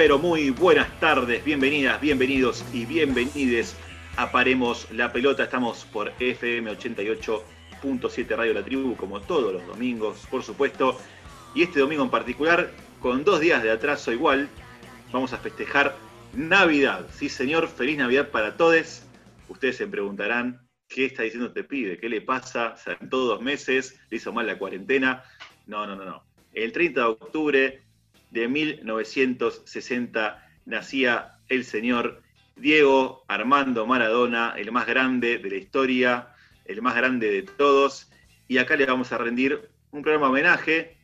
Pero muy buenas tardes, bienvenidas, bienvenidos y bienvenides a Paremos la Pelota. Estamos por FM 88.7 Radio La Tribu, como todos los domingos, por supuesto. Y este domingo en particular, con dos días de atraso igual, vamos a festejar Navidad. Sí, señor, feliz Navidad para todos. Ustedes se preguntarán, ¿qué está diciendo este pibe? ¿Qué le pasa? todos dos meses, le hizo mal la cuarentena. No, no, no, no. El 30 de octubre de 1960 nacía el señor Diego Armando Maradona, el más grande de la historia, el más grande de todos. Y acá le vamos a rendir un programa homenaje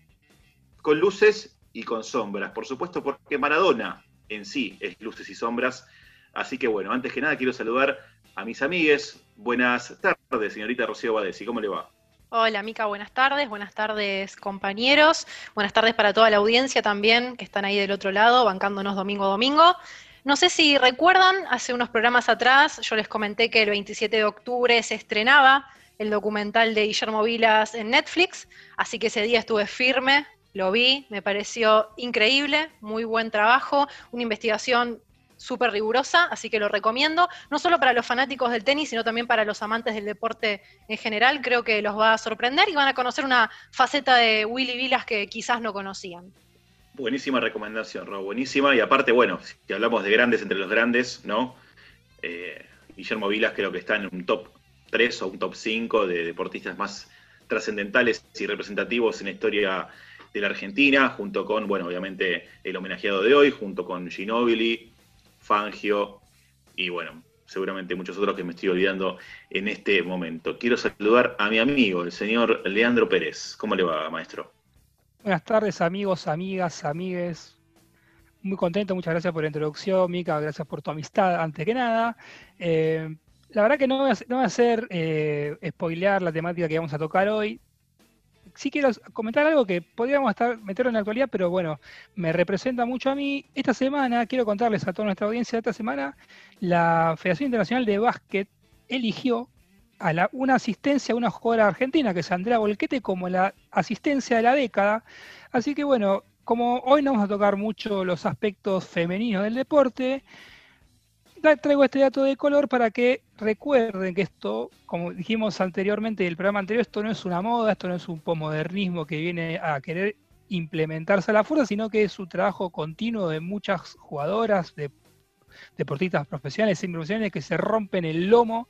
con luces y con sombras. Por supuesto, porque Maradona en sí es luces y sombras. Así que bueno, antes que nada quiero saludar a mis amigues. Buenas tardes, señorita Rocío Badesi. ¿Cómo le va? Hola Mica, buenas tardes, buenas tardes compañeros, buenas tardes para toda la audiencia también que están ahí del otro lado, bancándonos domingo a domingo. No sé si recuerdan, hace unos programas atrás yo les comenté que el 27 de octubre se estrenaba el documental de Guillermo Vilas en Netflix, así que ese día estuve firme, lo vi, me pareció increíble, muy buen trabajo, una investigación súper rigurosa, así que lo recomiendo, no solo para los fanáticos del tenis, sino también para los amantes del deporte en general. Creo que los va a sorprender y van a conocer una faceta de Willy Vilas que quizás no conocían. Buenísima recomendación, Rob, buenísima. Y aparte, bueno, si hablamos de grandes entre los grandes, ¿no? Eh, Guillermo Vilas creo que está en un top 3 o un top 5 de deportistas más trascendentales y representativos en la historia de la Argentina, junto con, bueno, obviamente el homenajeado de hoy, junto con Ginóbili, Fangio y bueno, seguramente muchos otros que me estoy olvidando en este momento. Quiero saludar a mi amigo, el señor Leandro Pérez. ¿Cómo le va, maestro? Buenas tardes, amigos, amigas, amigues. Muy contento, muchas gracias por la introducción, Mica, gracias por tu amistad, antes que nada. Eh, la verdad que no voy a, no voy a hacer eh, spoilear la temática que vamos a tocar hoy sí quiero comentar algo que podríamos estar meterlo en la actualidad, pero bueno, me representa mucho a mí. Esta semana, quiero contarles a toda nuestra audiencia, esta semana la Federación Internacional de Básquet eligió a la, una asistencia a una jugadora argentina, que es Andrea Volquete, como la asistencia de la década. Así que bueno, como hoy no vamos a tocar mucho los aspectos femeninos del deporte, traigo este dato de color para que recuerden que esto, como dijimos anteriormente en el programa anterior, esto no es una moda, esto no es un posmodernismo que viene a querer implementarse a la fuerza, sino que es un trabajo continuo de muchas jugadoras, de deportistas profesionales y profesionales que se rompen el lomo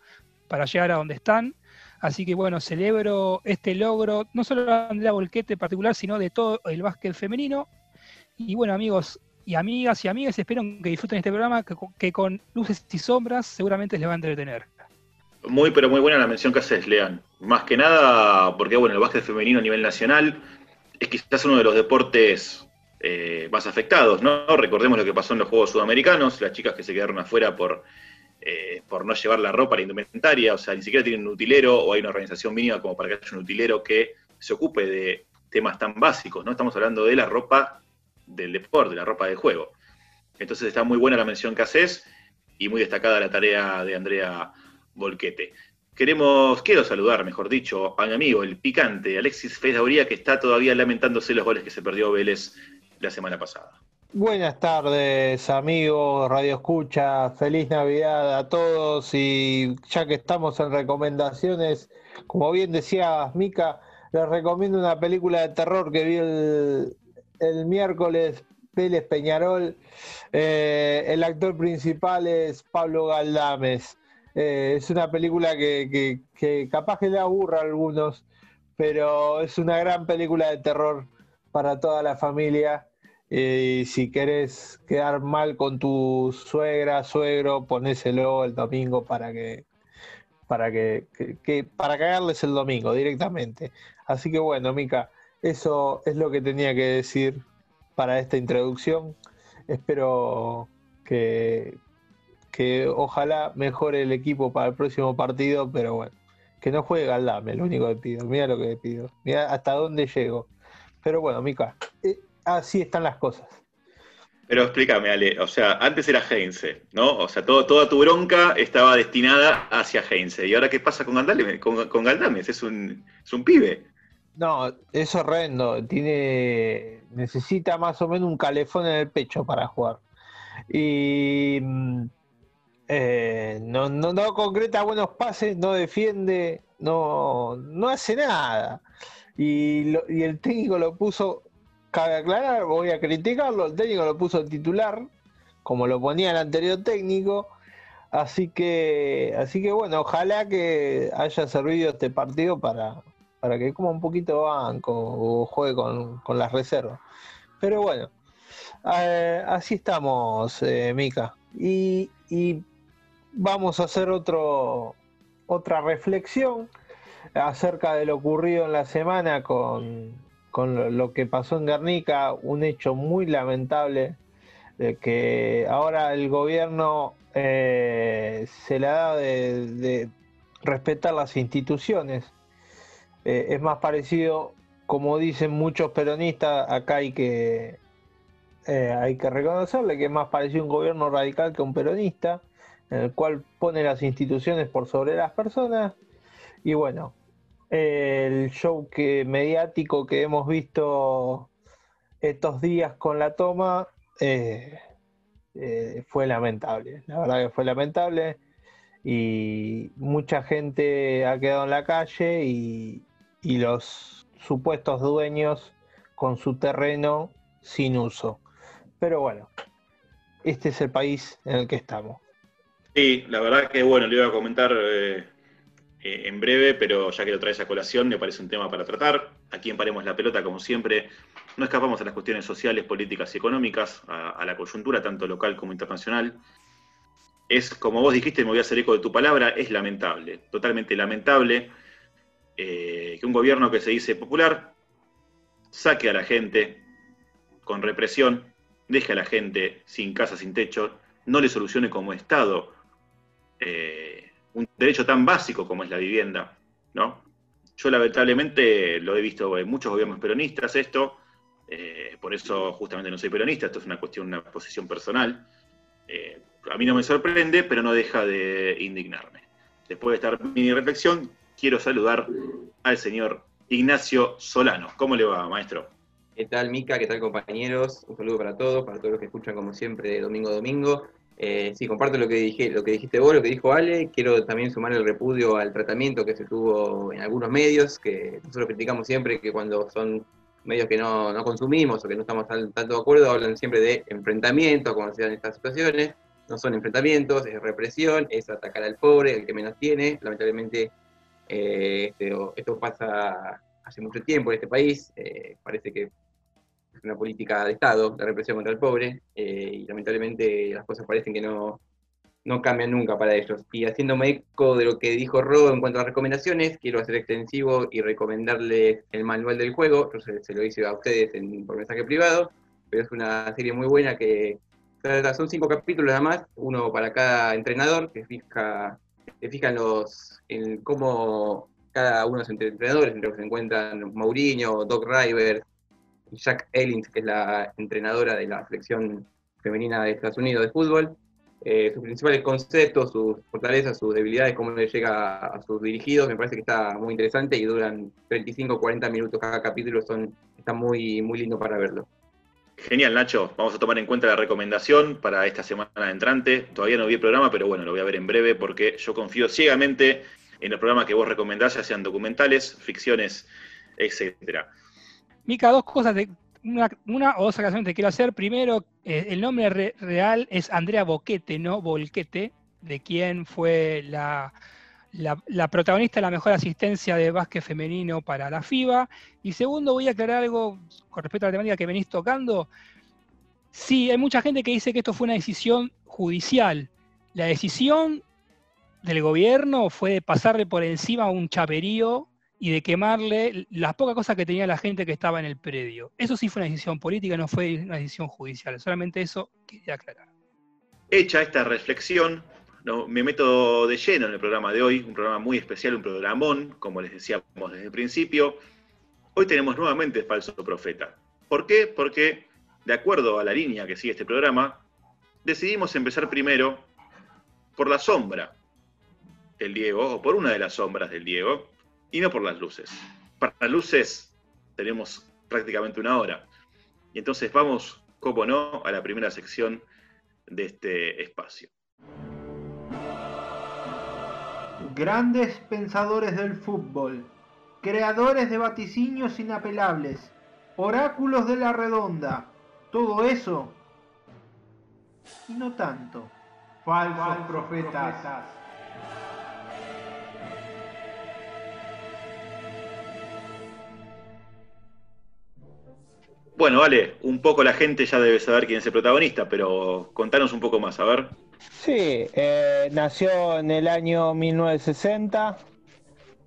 para llegar a donde están. Así que bueno, celebro este logro, no solo de Andrea Volquete en particular, sino de todo el básquet femenino. Y bueno, amigos, y amigas y amigas, espero que disfruten este programa que, con luces y sombras seguramente les va a entretener. Muy, pero muy buena la mención que haces, Lean. Más que nada, porque bueno, el básquet femenino a nivel nacional es quizás uno de los deportes eh, más afectados, ¿no? Recordemos lo que pasó en los Juegos Sudamericanos, las chicas que se quedaron afuera por, eh, por no llevar la ropa, la indumentaria, o sea, ni siquiera tienen un utilero o hay una organización mínima como para que haya un utilero que se ocupe de temas tan básicos, ¿no? Estamos hablando de la ropa del deporte, la ropa de juego. Entonces está muy buena la mención que haces y muy destacada la tarea de Andrea Volquete. Queremos, quiero saludar, mejor dicho, a mi amigo, el picante, Alexis Fedauría, que está todavía lamentándose los goles que se perdió Vélez la semana pasada. Buenas tardes, amigos, Radio Escucha, feliz Navidad a todos y ya que estamos en recomendaciones, como bien decía Mica, les recomiendo una película de terror que vi el, el miércoles Vélez Peñarol. Eh, el actor principal es Pablo Galdames. Eh, es una película que, capaz que le aburra a algunos, pero es una gran película de terror para toda la familia. Eh, y si querés quedar mal con tu suegra, suegro, ponéselo el domingo para que para que, que, para cagarles el domingo directamente. Así que bueno, Mica, eso es lo que tenía que decir para esta introducción. Espero que, que ojalá mejore el equipo para el próximo partido, pero bueno, que no juegue Galdame, lo único que pido. Mira lo que pido. Mira hasta dónde llego. Pero bueno, Mica, eh, así están las cosas. Pero explícame, Ale, o sea, antes era Heinze, ¿no? O sea, todo, toda tu bronca estaba destinada hacia Heinze. ¿Y ahora qué pasa con Galdames? Con, con Galdames, es un, es un pibe. No, es horrendo. Tiene. Necesita más o menos un calefón en el pecho para jugar. Y. Mm, eh, no, no, no concreta buenos pases, no defiende, no, no hace nada. Y, y el técnico lo puso, cabe aclarar, voy a criticarlo, el técnico lo puso titular, como lo ponía el anterior técnico. Así que, así que bueno, ojalá que haya servido este partido para, para que coma un poquito banco o juegue con, las reservas. Pero bueno, eh, así estamos, eh, Mica. Y, vamos a hacer otro, otra reflexión acerca de lo ocurrido en la semana con, con lo que pasó en Guernica, un hecho muy lamentable de que ahora el gobierno eh, se le da de, respetar las instituciones. Eh, es más parecido, como dicen muchos peronistas, acá hay que, eh, hay que reconocerle que es más parecido un gobierno radical que un peronista, en el cual pone las instituciones por sobre las personas. Y bueno, el show que, mediático que hemos visto estos días con la toma eh, fue lamentable. La verdad que fue lamentable y mucha gente ha quedado en la calle y, los supuestos dueños con su terreno sin uso. Pero bueno, este es el país en el que estamos. Sí, la verdad que bueno, le iba a comentar eh, en breve, pero ya que lo traes a colación, me parece un tema para tratar. Aquí en Paremos la Pelota, como siempre, no escapamos a las cuestiones sociales, políticas y económicas, a, la coyuntura tanto local como internacional. Es, como vos dijiste, me voy a hacer eco de tu palabra, es lamentable, totalmente lamentable eh, que un gobierno que se dice popular saque a la gente con represión, deje a la gente sin casa, sin techo, no le solucione como Estado eh, un derecho tan básico como es la vivienda, ¿no? Yo lamentablemente lo he visto en muchos gobiernos peronistas esto, eh, por eso justamente no soy peronista, esto es una cuestión, una posición personal. A mí no me sorprende, pero no deja de indignarme. Después de esta mini reflexión, quiero saludar al señor Ignacio Solano. ¿Cómo le va, maestro? ¿Qué tal, Mica? ¿Qué tal, compañeros? Un saludo para todos, para todos los que escuchan, como siempre, domingo a domingo. Eh, sí, comparto lo que, dije, lo que dijiste vos, lo que dijo Ale. Quiero también sumar el repudio al tratamiento que se tuvo en algunos medios, que nosotros criticamos siempre que cuando son medios que no, consumimos o que no estamos tanto de acuerdo, hablan siempre de enfrentamientos, como se dan estas situaciones. No son enfrentamientos, es represión, es atacar al pobre, el que menos tiene. Lamentablemente eh, este, esto, pasa hace mucho tiempo en este país. Eh, parece que es una política de Estado, la represión contra el pobre, eh, y lamentablemente las cosas parecen que no, no cambian nunca para ellos. Y haciéndome eco de lo que dijo Ro en cuanto a recomendaciones, quiero hacer extensivo y recomendarles el manual del juego. Yo se, lo hice a ustedes en, por mensaje privado, pero es una serie muy buena que son cinco capítulos nada más, uno para cada entrenador, que fija, que fija en, los, en cómo cada uno de los entrenadores, entre los que se encuentran Mourinho, Doc Rivers, Jack Ellins, que es la entrenadora de la selección femenina de Estados Unidos de fútbol, eh, sus principales conceptos, sus fortalezas, sus debilidades, cómo le llega a sus dirigidos, me parece que está muy interesante y duran 35 40 minutos cada capítulo, son, está muy, muy lindo para verlo. Genial, Nacho. Vamos a tomar en cuenta la recomendación para esta semana entrante. Todavía no vi el programa, pero bueno, lo voy a ver en breve porque yo confío ciegamente en los programas que vos recomendás, ya sean documentales, ficciones, etcétera. Mica, dos cosas de, una, o dos aclaraciones que quiero hacer. Primero, eh, el nombre real es Andrea Boquete, no Volquete, de quien fue la, protagonista de la mejor asistencia de básquet femenino para la FIBA. Y segundo, voy a aclarar algo con respecto a la temática que venís tocando. Sí, hay mucha gente que dice que esto fue una decisión judicial. La decisión del gobierno fue de pasarle por encima un chaperío y de quemarle las pocas cosas que tenía la gente que estaba en el predio. Eso sí fue una decisión política, no fue una decisión judicial. Solamente eso quería aclarar. Hecha esta reflexión, me meto de lleno en el programa de hoy, un programa muy especial, un programón, como les decíamos desde el principio. Hoy tenemos nuevamente Falso Profeta. ¿Por qué? Porque, de acuerdo a la línea que sigue este programa, decidimos empezar primero por la sombra del Diego, o por una de las sombras del Diego, y no por las luces. para luces tenemos prácticamente una hora. Y entonces vamos, como no, a la primera sección de este espacio. Grandes pensadores del fútbol, creadores de vaticinios inapelables, oráculos de la redonda, todo eso y no tanto. Falsos, profetas. Bueno, vale, un poco la gente ya debe saber quién es el protagonista, pero contanos un poco más, a ver. Sí, eh, nació en el año 1960,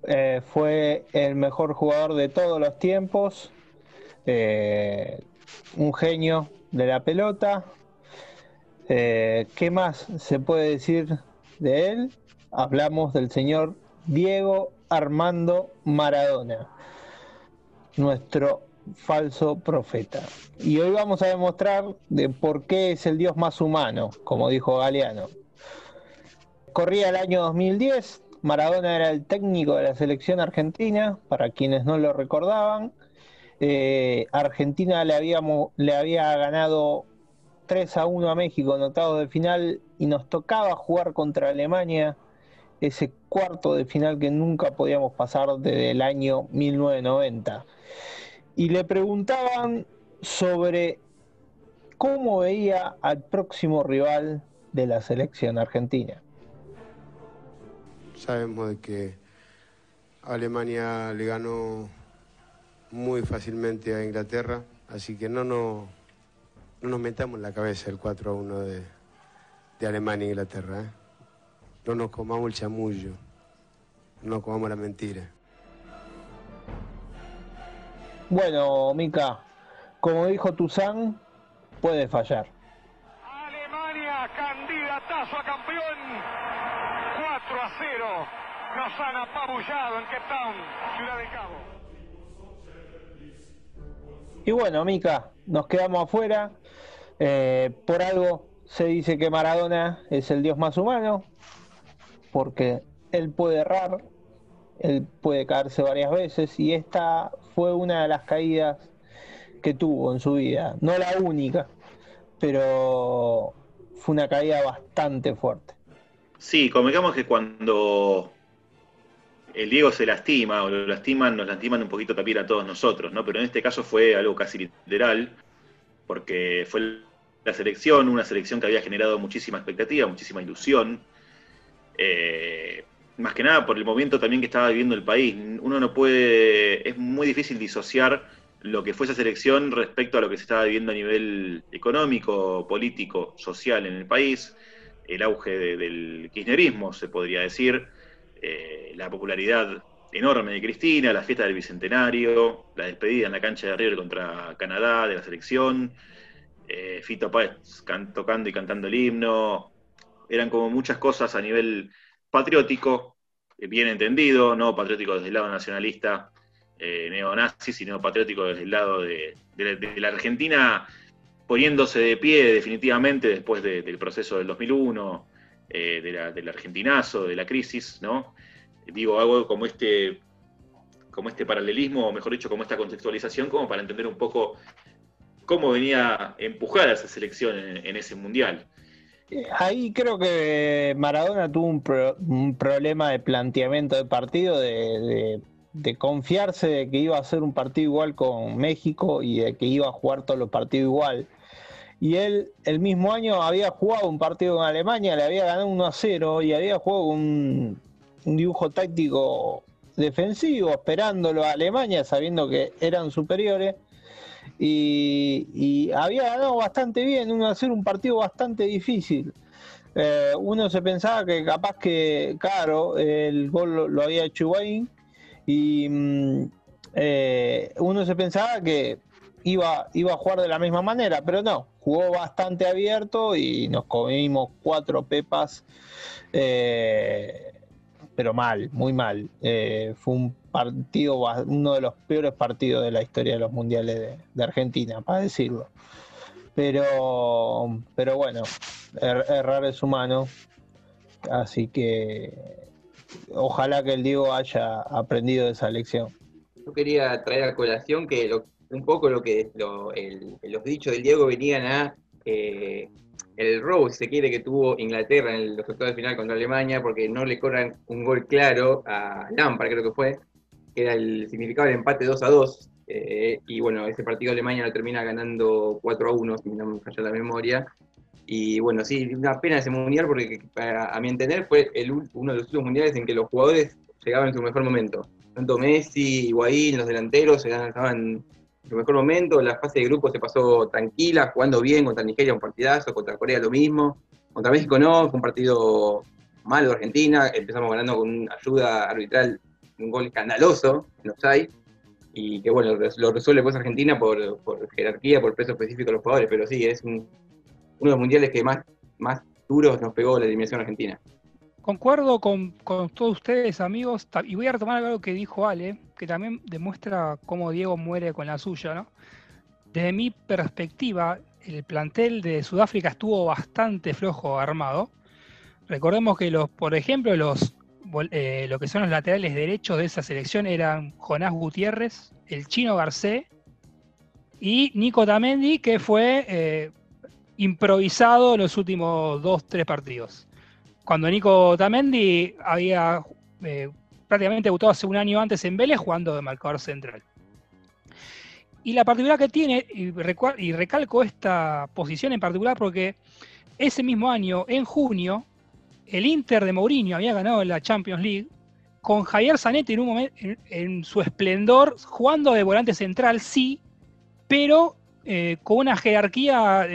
eh, fue el mejor jugador de todos los tiempos, eh, un genio de la pelota. ¿Qué más se puede decir de él? Hablamos del señor Diego Armando Maradona, nuestro falso profeta. Y hoy vamos a demostrar de por qué es el Dios más humano, como dijo Galeano. Corría el año 2010, Maradona era el técnico de la selección argentina, para quienes no lo recordaban. Eh, Argentina le, habíamos, le había ganado 3 a 1 a México en de final y nos tocaba jugar contra Alemania ese cuarto de final que nunca podíamos pasar desde el año 1990 y le preguntaban sobre cómo veía al próximo rival de la selección argentina. Sabemos que Alemania le ganó muy fácilmente a Inglaterra, así que no, no, nos metamos en la cabeza el 4 a 1 de, Alemania e Inglaterra. ¿eh? No nos comamos el chamullo, no nos comamos la mentira. Bueno, Mica, como dijo Tuzán, puede fallar. Alemania, candidatazo a campeón. 4 a 0. Nos han apabullado en Cape Town, Ciudad de Cabo. Y bueno, Mica, nos quedamos afuera. Eh, por algo se dice que Maradona es el dios más humano, porque él puede errar, él puede caerse varias veces y esta fue una de las caídas que tuvo en su vida. No la única, pero fue una caída bastante fuerte. Sí, convengamos que cuando el Diego se lastima o lo lastiman, nos lastiman un poquito también a todos nosotros, ¿no? Pero en este caso fue algo casi literal, porque fue la selección, una selección que había generado muchísima expectativa, muchísima ilusión. Eh, más que nada por el momento también que estaba viviendo el país. Uno no puede, es muy difícil disociar lo que fue esa selección respecto a lo que se estaba viviendo a nivel económico, político, social en el país, el auge del kirchnerismo, se podría decir, eh, la popularidad enorme de Cristina, la fiesta del Bicentenario, la despedida en la cancha de River contra Canadá de la selección, eh, Fito Páez tocando y cantando el himno, eran como muchas cosas a nivel patriótico, eh, bien entendido, no patriótico desde el lado nacionalista eh, neonazi, sino patriótico desde el lado de, la, Argentina poniéndose de pie definitivamente después del proceso del 2001, eh, del argentinazo, de la crisis, ¿no? Digo, algo como este, como este paralelismo, o mejor dicho, como esta contextualización, como para entender un poco cómo venía empujada esa selección en ese mundial. Ahí creo que Maradona tuvo un, problema de planteamiento de partido, de, confiarse de que iba a ser un partido igual con México y de que iba a jugar todos los partidos igual. Y él el mismo año había jugado un partido con Alemania, le había ganado 1 a 0 y había jugado un, un dibujo táctico defensivo, esperándolo a Alemania, sabiendo que eran superiores y, había ganado bastante bien, uno hacer un partido bastante difícil. Eh, uno se pensaba que capaz que, claro, el gol lo, había hecho Higuaín y mm, eh, uno se pensaba que iba, iba a jugar de la misma manera, pero no, jugó bastante abierto y nos comimos cuatro pepas, eh, pero mal, muy mal. fue un partido, uno de los peores partidos de la historia de los mundiales de, Argentina, para decirlo. Pero, pero bueno, er, errar es humano, así que ojalá que el Diego haya aprendido de esa lección. yo quería traer a colación que un poco lo que los dichos del Diego venían a eh, el robo, si se quiere, que tuvo Inglaterra en los octavos de final contra Alemania, porque no le corran un gol claro a Lampard, creo que fue, que era el significado del empate 2 a 2. Eh, y bueno, ese partido Alemania lo termina ganando 4 a 1, si no me falla la memoria. Y bueno, sí, una pena ese mundial porque a mi entender fue el, uno de los últimos mundiales en que los jugadores llegaban en su mejor momento. Tanto Messi, Higuaín, los delanteros estaban en su mejor momento. La fase de grupo se pasó tranquila, jugando bien contra Nigeria un partidazo, contra Corea lo mismo. Contra México no, fue un partido malo de Argentina. Empezamos ganando con una ayuda arbitral, un gol escandaloso en hay Y que bueno, lo resuelve pues Argentina por, jerarquía, por peso específico de los jugadores. Pero sí, es un, uno de los mundiales que más, más duros nos pegó la eliminación argentina. Concuerdo con, todos ustedes, amigos, y voy a retomar algo que dijo Ale, que también demuestra cómo Diego muere con la suya, ¿no? Desde mi perspectiva, el plantel de Sudáfrica estuvo bastante flojo armado. Recordemos que los, por ejemplo, los eh, lo que son los laterales derechos de esa selección eran Jonás Gutiérrez, el chino Garcés y Nico Tamendi, que fue eh, improvisado en los últimos dos, tres partidos. Cuando Nico Tamendi había eh, prácticamente debutado hace un año antes en Vélez jugando de marcador central. Y la particularidad que tiene, y, recalco esta posición en particular porque ese mismo año, en junio, el Inter de Mourinho había ganado la Champions League con Javier Zanetti en, un en su esplendor, jugando de volante central, sí, pero eh, con una jerarquía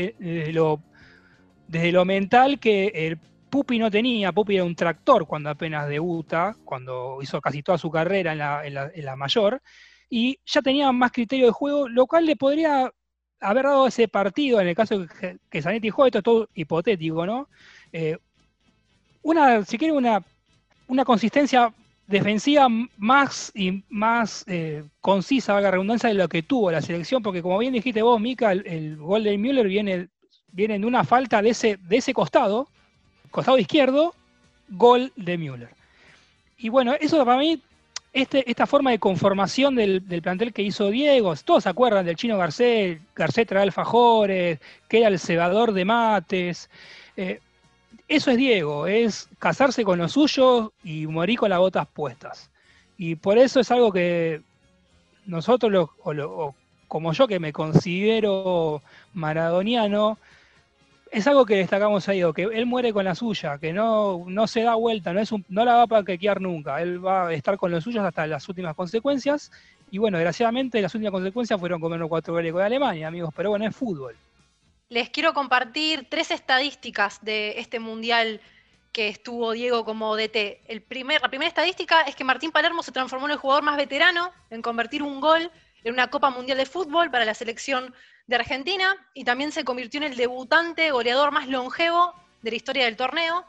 desde lo, mental que el Pupi no tenía. Pupi era un tractor cuando apenas debuta, cuando hizo casi toda su carrera en la, mayor, y ya tenía más criterio de juego, lo cual le podría haber dado ese partido, en el caso que, que Zanetti jugó, esto es todo hipotético, ¿no? Eh, una, si quiere, una, una consistencia defensiva más y más eh, concisa, valga la redundancia, de lo que tuvo la selección, porque como bien dijiste vos, Mica, el, gol de Müller viene, viene de una falta de ese, de ese costado, costado izquierdo, gol de Müller. Y bueno, eso para mí, este, esta forma de conformación del, plantel que hizo Diego, todos se acuerdan del chino Garcés, Garcés trae alfajores, que era el cebador de mates. Eh, eso es Diego, es casarse con los suyos y morir con las botas puestas. Y por eso es algo que nosotros, o, como yo que me considero maradoniano, es algo que destacamos ahí, que él muere con la suya, que no, no se da vuelta, no, es no la va a paquetear nunca, él va a estar con los suyos hasta las últimas consecuencias. Y bueno, desgraciadamente las últimas consecuencias fueron comernos cuatro goles con Alemania, amigos, pero bueno, es fútbol les quiero compartir tres estadísticas de este mundial que estuvo Diego como DT. El primer, la primera estadística es que Martín Palermo se transformó en el jugador más veterano en convertir un gol en una Copa Mundial de Fútbol para la selección de Argentina y también se convirtió en el debutante goleador más longevo de la historia del torneo.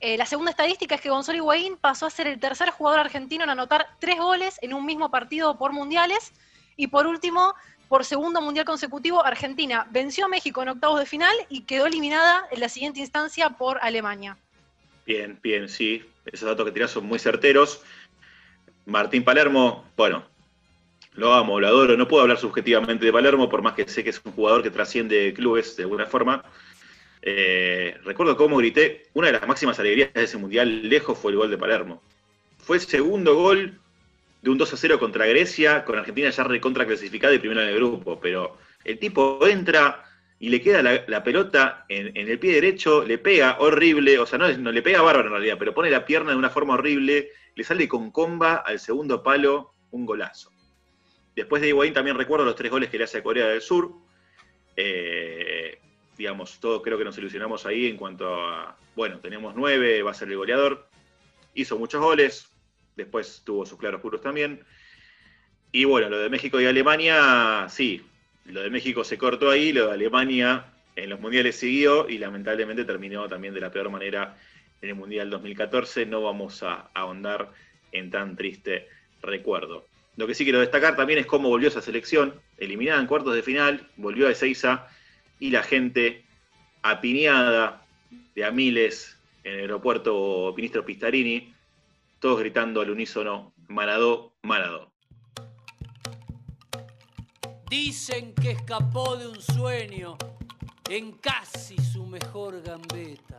Eh, la segunda estadística es que Gonzalo Higuaín pasó a ser el tercer jugador argentino en anotar tres goles en un mismo partido por mundiales. Y por último, por segundo mundial consecutivo, Argentina venció a México en octavos de final y quedó eliminada en la siguiente instancia por Alemania. Bien, bien, sí. Esos datos que tirás son muy certeros. Martín Palermo, bueno, lo amo, lo adoro. No puedo hablar subjetivamente de Palermo, por más que sé que es un jugador que trasciende clubes de alguna forma. Eh, recuerdo cómo grité, una de las máximas alegrías de ese mundial lejos fue el gol de Palermo. Fue el segundo gol de un 2 a 0 contra Grecia, con Argentina ya recontra clasificada y primero en el grupo. Pero el tipo entra y le queda la, pelota en, el pie derecho, le pega horrible, o sea, no, no, le pega bárbaro en realidad, pero pone la pierna de una forma horrible, le sale con comba al segundo palo, un golazo. Después de Higuaín también recuerdo los tres goles que le hace a Corea del Sur. Eh, digamos, todos creo que nos ilusionamos ahí en cuanto a, bueno, tenemos nueve, va a ser el goleador. Hizo muchos goles, después tuvo sus claroscuros también. Y bueno, lo de México y Alemania, sí, lo de México se cortó ahí, lo de Alemania en los mundiales siguió y lamentablemente terminó también de la peor manera en el Mundial 2014. No vamos a ahondar en tan triste recuerdo. Lo que sí quiero destacar también es cómo volvió esa selección, eliminada en cuartos de final, volvió a Ezeiza y la gente apiñada de a miles en el aeropuerto Ministro Pistarini, todos gritando al unísono, Maradó, Maradó. Dicen que escapó de un sueño en casi su mejor gambeta.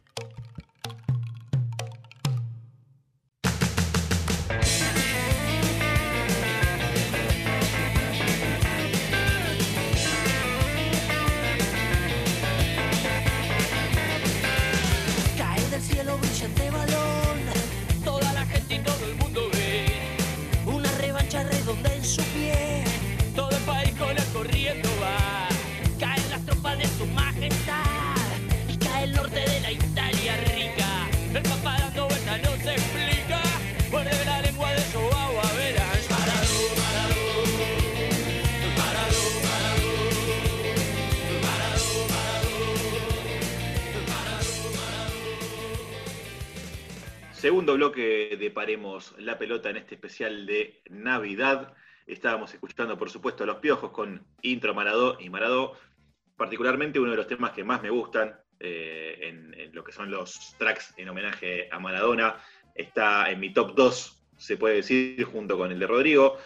Su. Y cae el norte de la Italia rica. El papá dando no se explica. Muerde la lengua de Joao a ver Parado, parado, parado, parado, parado, parado, Segundo bloque de Paremos la pelota en este especial de Navidad. Estábamos escuchando, por supuesto, a los piojos con intro Maradó y Maradó. Particularmente uno de los temas que más me gustan eh, en, lo que son los tracks en homenaje a Maradona. Está en mi top 2, se puede decir, junto con el de Rodrigo.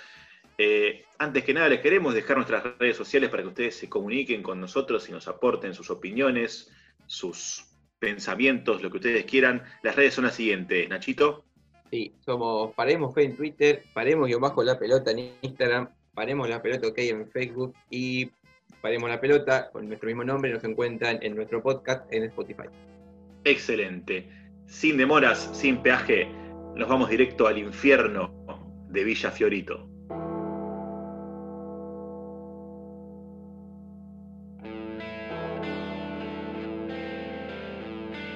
Eh, antes que nada, les queremos dejar nuestras redes sociales para que ustedes se comuniquen con nosotros y nos aporten sus opiniones, sus pensamientos, lo que ustedes quieran. Las redes son las siguientes, Nachito. Sí, somos Paremos Fe en Twitter, Paremos yo bajo la pelota en Instagram, Paremos la pelota OK en Facebook y Paremos la pelota con nuestro mismo nombre nos encuentran en nuestro podcast en Spotify. Excelente. Sin demoras, sin peaje, nos vamos directo al infierno de Villa Fiorito.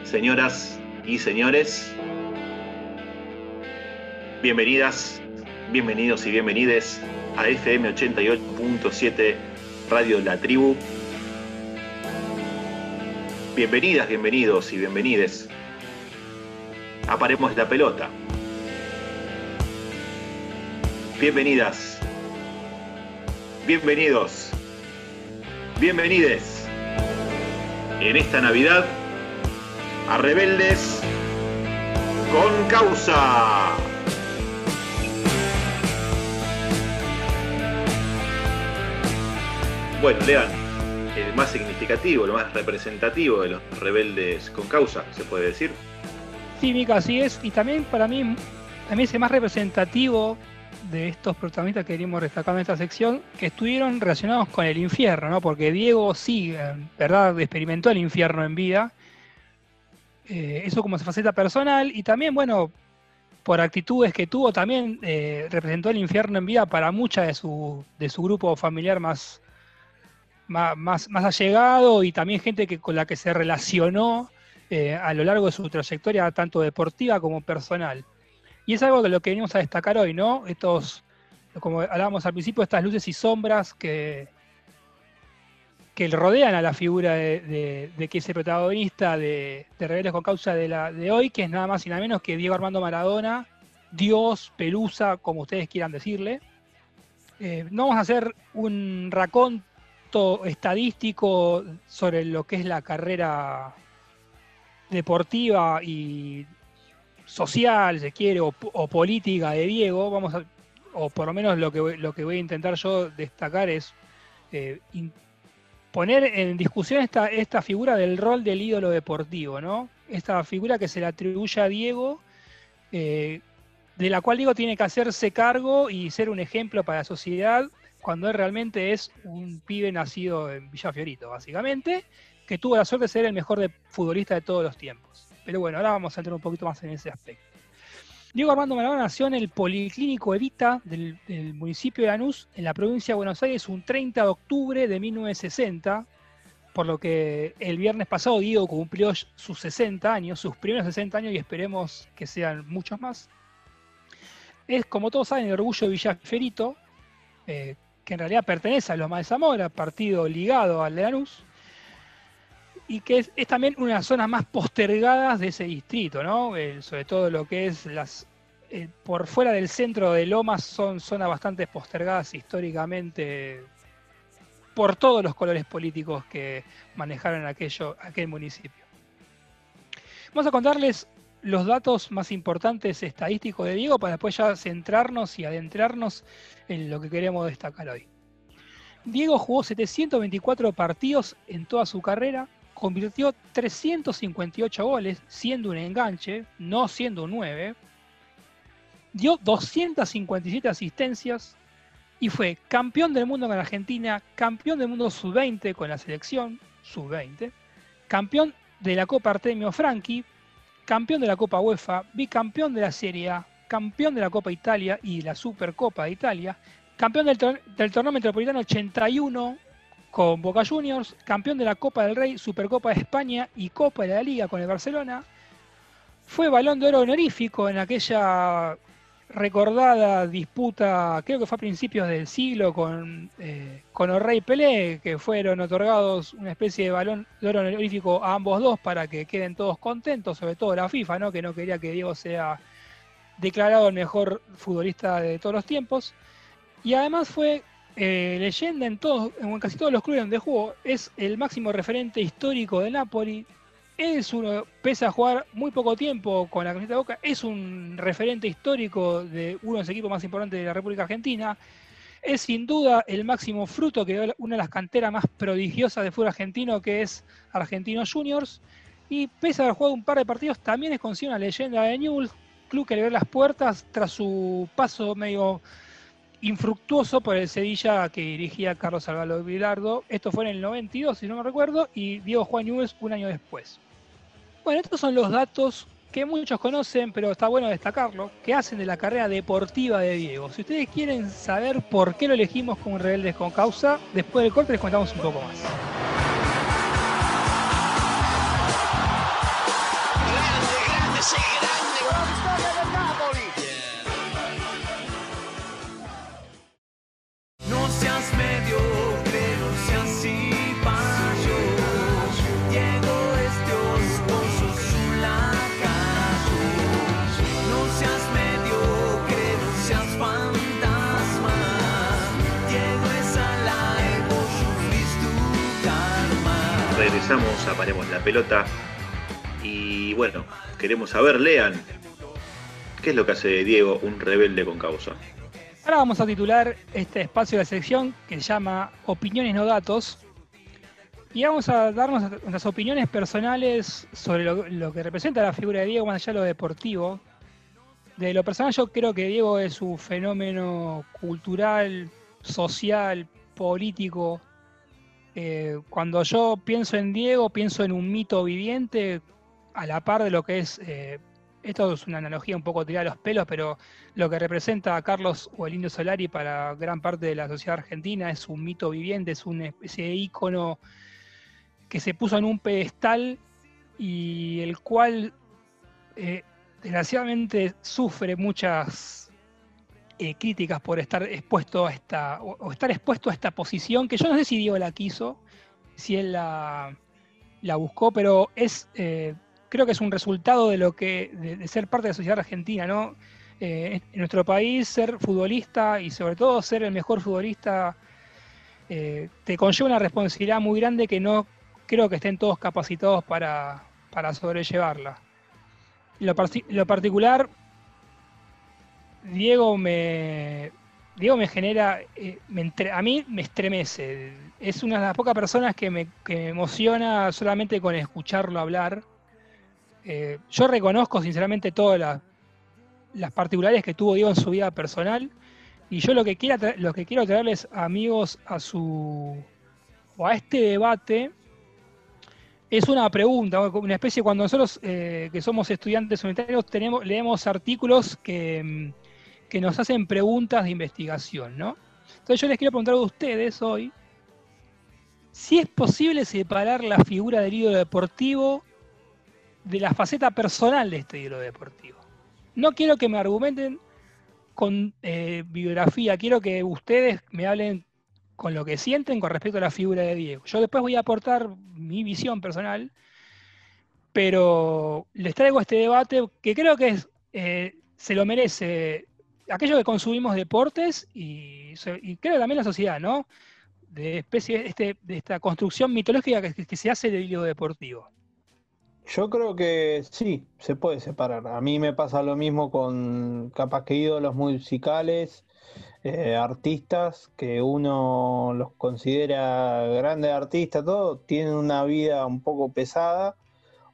Señoras y señores, bienvenidas, bienvenidos y bienvenides a FM 88.7 Radio La Tribu. Bienvenidas, bienvenidos y bienvenides. Aparemos la pelota. Bienvenidas. Bienvenidos. Bienvenides. En esta Navidad a Rebeldes con causa. Bueno, lean, el más significativo, lo más representativo de los rebeldes con causa, se puede decir. Sí, Mica, así es. Y también para mí, mí es el más representativo de estos protagonistas que queremos destacar en esta sección, que estuvieron relacionados con el infierno, ¿no? Porque Diego sí, verdad, experimentó el infierno en vida. Eh, eso como su faceta personal. Y también, bueno, por actitudes que tuvo, también eh, representó el infierno en vida para mucha de su, de su grupo familiar más, más, más, más allegado y también gente que, con la que se relacionó eh, a lo largo de su trayectoria, tanto deportiva como personal. Y es algo que lo que venimos a destacar hoy, ¿no? Estos, como hablábamos al principio, estas luces y sombras que, que rodean a la figura de, de, de que ese protagonista de, de con Causa de, la, de hoy, que es nada más y nada menos que Diego Armando Maradona, Dios, Pelusa, como ustedes quieran decirle. Eh, no vamos a hacer un estadístico sobre lo que es la carrera deportiva y social, si quiere, o, política de Diego, vamos a, o por lo menos lo que, lo que voy a intentar yo destacar es eh, poner en discusión esta, esta figura del rol del ídolo deportivo, ¿no? Esta figura que se le atribuye a Diego, eh, de la cual Diego tiene que hacerse cargo y ser un ejemplo para la sociedad cuando él realmente es un pibe nacido en Villa Fiorito, básicamente, que tuvo la suerte de ser el mejor futbolista de todos los tiempos. Pero bueno, ahora vamos a entrar un poquito más en ese aspecto. Diego Armando Maradona nació en el Policlínico Evita del, del municipio de Lanús, en la provincia de Buenos Aires, un 30 de octubre de 1960, por lo que el viernes pasado Diego cumplió sus 60 años, sus primeros 60 años y esperemos que sean muchos más. Es, como todos saben, el orgullo de Villaferito, eh, que en realidad pertenece a los de Zamora, partido ligado al de Lanús. y que es, también una de las zonas más postergadas de ese distrito, ¿no? Eh, sobre todo lo que es las eh, por fuera del centro de Lomas son zonas bastante postergadas históricamente por todos los colores políticos que manejaron aquel municipio. Vamos a contarles los datos más importantes estadísticos de Diego para después ya centrarnos y adentrarnos en lo que queremos destacar hoy. Diego jugó 724 partidos en toda su carrera, convirtió 358 goles, siendo un enganche, no siendo un 9, dio 257 asistencias y fue campeón del mundo con Argentina, campeón del mundo sub-20 con la selección sub-20, campeón de la Copa Artemio Franchi, campeón de la Copa UEFA, bicampeón de la Serie A, campeón de la Copa Italia y la Supercopa de Italia, campeón del, del torneo metropolitano 81 con Boca Juniors, campeón de la Copa del Rey, Supercopa de España y Copa de la Liga con el Barcelona. Fue balón de oro honorífico en aquella recordada disputa, creo que fue a principios del siglo, con, eh, con Orrey Pelé, que fueron otorgados una especie de balón de oro honorífico a ambos dos para que queden todos contentos, sobre todo la FIFA, ¿no? que no quería que Diego sea declarado el mejor futbolista de todos los tiempos. Y además fue eh, leyenda en, todos, en casi todos los clubes donde jugó, es el máximo referente histórico de Napoli, es uno, pese a jugar muy poco tiempo con la camiseta de Boca, es un referente histórico de uno de los equipos más importantes de la República Argentina. Es sin duda el máximo fruto que dio una de las canteras más prodigiosas de fútbol argentino, que es Argentinos Juniors. Y pese a haber jugado un par de partidos, también es conocido una leyenda de Newell's, club que le abrió las puertas tras su paso medio infructuoso por el Sevilla que dirigía Carlos Salvador Vilardo. Esto fue en el 92, si no me recuerdo, y Diego Juan Newell's un año después. Bueno, estos son los datos que muchos conocen, pero está bueno destacarlo, que hacen de la carrera deportiva de Diego. Si ustedes quieren saber por qué lo elegimos como Rebeldes con Causa, después del corte les contamos un poco más. La Pelota. Y bueno, queremos saber, lean, ¿qué es lo que hace Diego un rebelde con causa? Ahora vamos a titular este espacio de sección que se llama Opiniones no datos. Y vamos a darnos nuestras opiniones personales sobre lo, lo que representa la figura de Diego, más allá de lo deportivo. De lo personal, yo creo que Diego es un fenómeno cultural, social, político. Eh, cuando yo pienso en Diego, pienso en un mito viviente a la par de lo que es eh, esto es una analogía un poco tirada a los pelos, pero lo que representa a Carlos o el Indio Solari para gran parte de la sociedad argentina es un mito viviente, es una especie de ícono que se puso en un pedestal y el cual eh, desgraciadamente sufre muchas eh, críticas por estar expuesto a esta o, estar expuesto a esta posición que yo no sé si Diego la quiso, si él la, la buscó, pero es eh, creo que es un resultado de lo que de, ser parte de la sociedad argentina, ¿no? Eh, en nuestro país ser futbolista y sobre todo ser el mejor futbolista te conlleva una responsabilidad muy grande que no creo que estén todos capacitados para, para sobrellevarla. Lo, lo particular, Diego me, Diego me genera, eh, me entre- a mí me estremece. Es una de las pocas personas que me, que me emociona solamente con escucharlo hablar. Eh, yo reconozco sinceramente todas las, particulares que tuvo Diego en su vida personal. Y yo lo que, lo que quiero traerles, amigos, a su o a este debate es una pregunta, una especie cuando nosotros eh, que somos estudiantes universitarios tenemos, leemos artículos que, mm, que nos hacen preguntas de investigación, ¿no? Entonces yo les quiero preguntar a ustedes hoy si es posible separar la figura del ídolo deportivo de la faceta personal de este ídolo deportivo. No quiero que me argumenten con eh, biografía, quiero que ustedes me hablen con lo que sienten con respecto a la figura de Diego. Yo después voy a aportar mi visión personal, pero les traigo este debate que creo que eh, se lo merece aquellos que consumimos deportes y, y creo también la sociedad, ¿no? De especie este, de esta construcción mitológica que, se hace del hilo deportivo. Yo creo que sí, se puede separar. A mí me pasa lo mismo con capaz que ídolos musicales, eh, artistas, que uno los considera grandes artistas, todo, tienen una vida un poco pesada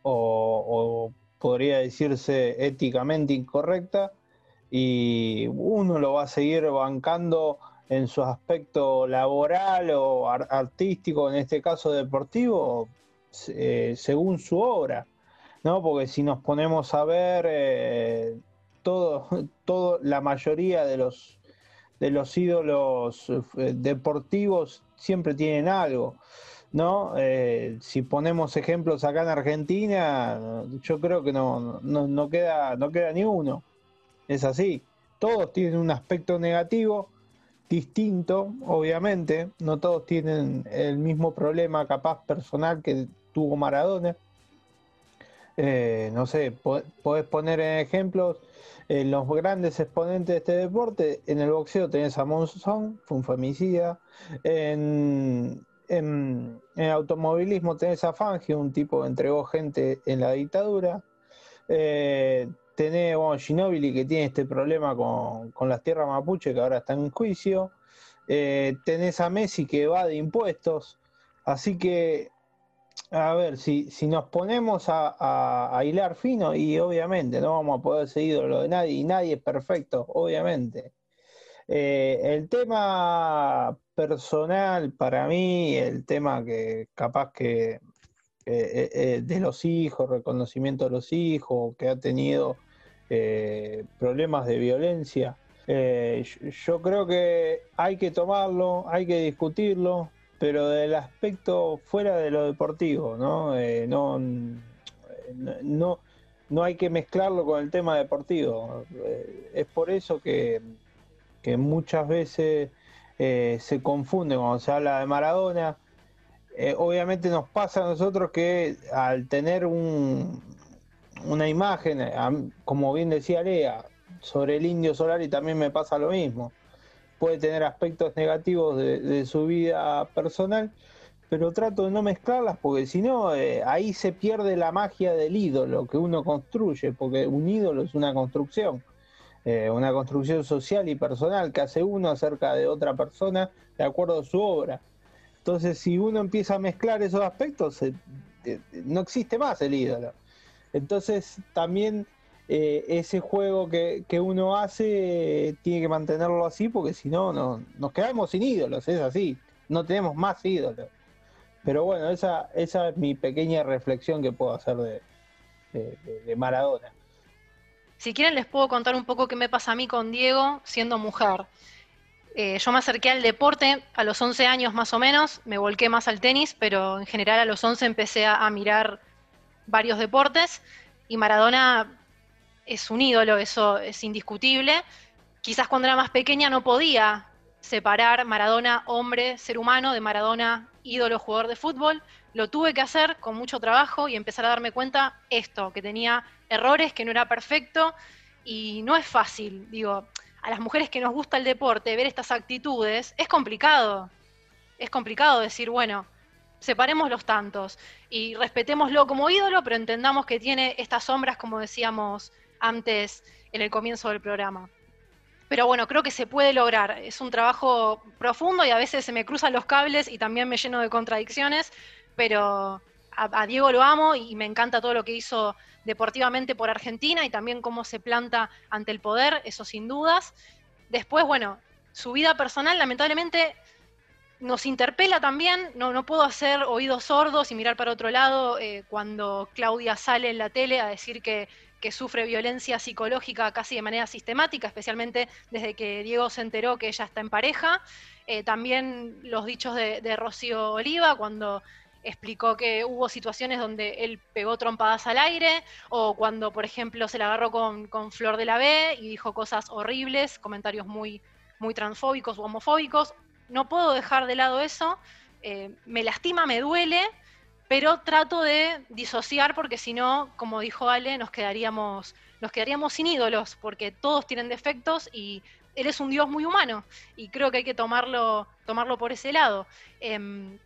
o podría decirse éticamente incorrecta y uno lo va a seguir bancando en su aspecto laboral o ar- artístico, en este caso deportivo, eh, según su obra, ¿no? Porque si nos ponemos a ver, eh, todo, todo, la mayoría de los, de los ídolos eh, deportivos siempre tienen algo, ¿no? Si ponemos ejemplos acá en Argentina, yo creo que no, no, no queda, no queda ni uno. Es así. Todos tienen un aspecto negativo distinto, obviamente. No todos tienen el mismo problema capaz personal que tuvo Maradona. Eh, no sé, po- podés poner en ejemplos eh, los grandes exponentes de este deporte. En el boxeo tenés a Monzón, fue un femicida. En, en, automovilismo tenés a Fangio, un tipo que entregó gente en la dictadura. Eh, tenés bueno, Ginóbili que tiene este problema con, con las tierras mapuche que ahora está en juicio. Eh, tenés a Messi que va de impuestos. Así que, a ver, si, si nos ponemos a, a- hilar fino, y obviamente no vamos a poder seguir lo de nadie, y nadie es perfecto, obviamente. Eh, el tema personal para mí, el tema que capaz que eh, de los hijos, reconocimiento de los hijos, que ha tenido eh, problemas de violencia. Eh, yo, creo que hay que tomarlo, hay que discutirlo, pero del aspecto fuera de lo deportivo, ¿no? Eh, no, no, hay que mezclarlo con el tema deportivo. Es por eso que, muchas veces se confunde cuando se habla de Maradona. Obviamente nos pasa a nosotros que al tener un, una imagen, a- como bien decía Lea, sobre el indio Solari también me pasa lo mismo. Puede tener aspectos negativos de, su vida personal, pero trato de no mezclarlas porque si no, eh, ahí se pierde la magia del ídolo que uno construye, porque un ídolo es una construcción, eh, una construcción social y personal que hace uno acerca de otra persona de acuerdo a su obra. Entonces, si uno empieza a mezclar esos aspectos, eh, no existe más el ídolo. Entonces, también eh, ese juego que, que uno hace tiene que mantenerlo así, porque si no, no, nos quedamos sin ídolos, es así. No tenemos más ídolos. Pero bueno, esa, esa es mi pequeña reflexión que puedo hacer de, de- Maradona. Si quieren les puedo contar un poco qué me pasa a mí con Diego siendo mujer. Eh, yo me acerqué al deporte a los 11 años más o menos, me volqué más al tenis, pero en general a los 11 empecé a mirar varios deportes y Maradona es un ídolo, eso es indiscutible. Quizás cuando era más pequeña no podía separar Maradona hombre, ser humano, de Maradona ídolo, jugador de fútbol. Lo tuve que hacer con mucho trabajo y empezar a darme cuenta esto, que tenía errores, que no era perfecto y no es fácil. Digo, a las mujeres que nos gusta el deporte, ver estas actitudes, es complicado. Es complicado decir, bueno, separemos los tantos y respetémoslo como ídolo, pero entendamos que tiene estas sombras, como decíamos antes en el comienzo del programa. Pero bueno, creo que se puede lograr. Es un trabajo profundo y a veces se me cruzan los cables y también me lleno de contradicciones, pero a, a Diego lo amo y me encanta todo lo que hizo deportivamente por Argentina y también cómo se planta ante el poder, eso sin dudas. Después, bueno, su vida personal lamentablemente nos interpela también, no, no puedo hacer oídos sordos y mirar para otro lado eh, cuando Claudia sale en la tele a decir que, que sufre violencia psicológica casi de manera sistemática, especialmente desde que Diego se enteró que ella está en pareja. Eh, también los dichos de, de Rocío Oliva cuando explicó que hubo situaciones donde él pegó trompadas al aire, o cuando, por ejemplo, se la agarró con, Flor de la B y dijo cosas horribles, comentarios muy, muy transfóbicos u homofóbicos, no puedo dejar de lado eso, eh, me lastima, me duele, pero trato de disociar porque si no, como dijo Ale, nos quedaríamos, nos quedaríamos sin ídolos, porque todos tienen defectos y él es un dios muy humano y creo que hay que tomarlo, tomarlo por ese lado. Em,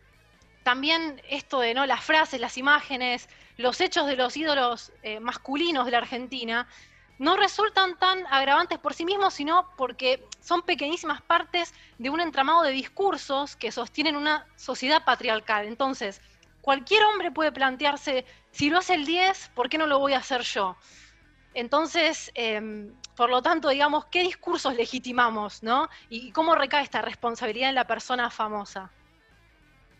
también esto de ¿no? las frases, las imágenes, los hechos de los ídolos eh, masculinos de la Argentina, no resultan tan agravantes por sí mismos, sino porque son pequeñísimas partes de un entramado de discursos que sostienen una sociedad patriarcal. Entonces, cualquier hombre puede plantearse, si lo hace el 10, ¿por qué no lo voy a hacer yo? Entonces, em, por lo tanto, digamos, ¿qué discursos legitimamos, no? ¿Y cómo recae esta responsabilidad en la persona famosa?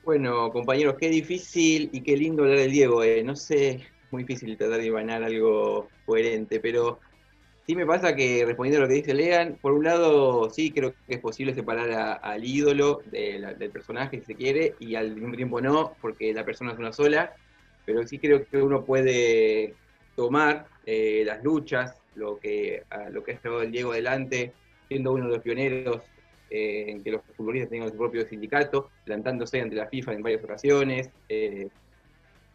Bueno, compañeros, qué difícil y qué lindo hablar del Diego. eh. No sé, muy difícil tratar de imaginar algo coherente, pero sí me pasa que respondiendo a lo que dice Lean, por un lado sí creo que es posible separar al ídolo del personaje si se quiere, y al mismo tiempo no, porque la persona es una sola, pero sí creo que uno puede tomar eh, las luchas, lo que, a lo que ha llevado el Diego adelante, siendo uno de los pioneros eh, en que los futbolistas tengan su propio sindicato, plantándose ante la FIFA en varias ocasiones, eh,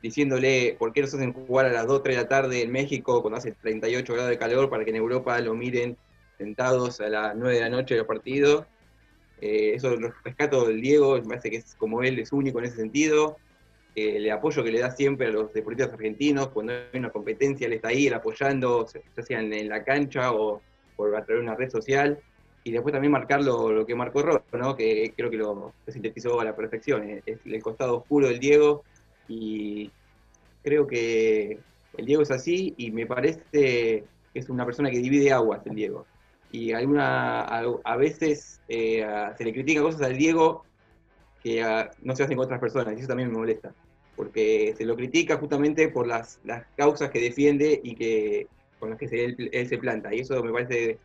diciéndole por qué nos hacen jugar a las 2, 3 de la tarde en México cuando hace 38 grados de calor para que en Europa lo miren sentados a las 9 de la noche de los partidos. Eh, eso lo rescato del Diego, me parece que es como él, es único en ese sentido. Eh, el apoyo que le da siempre a los deportistas argentinos, cuando hay una competencia, él está ahí, él apoyando, ya sea en, la cancha o por a través de una red social. Y después también marcar lo, lo que marcó Ro, ¿no? que creo que lo sintetizó a la perfección. eh, el costado oscuro del Diego y creo que el Diego es así y me parece que es una persona que divide aguas el Diego. Y alguna, a, a veces eh, a- se le critica cosas al Diego que ah, no se hacen con otras personas y eso también me molesta. Porque se lo critica justamente por las, las causas que defiende y que con las que él, se planta. Y eso me parece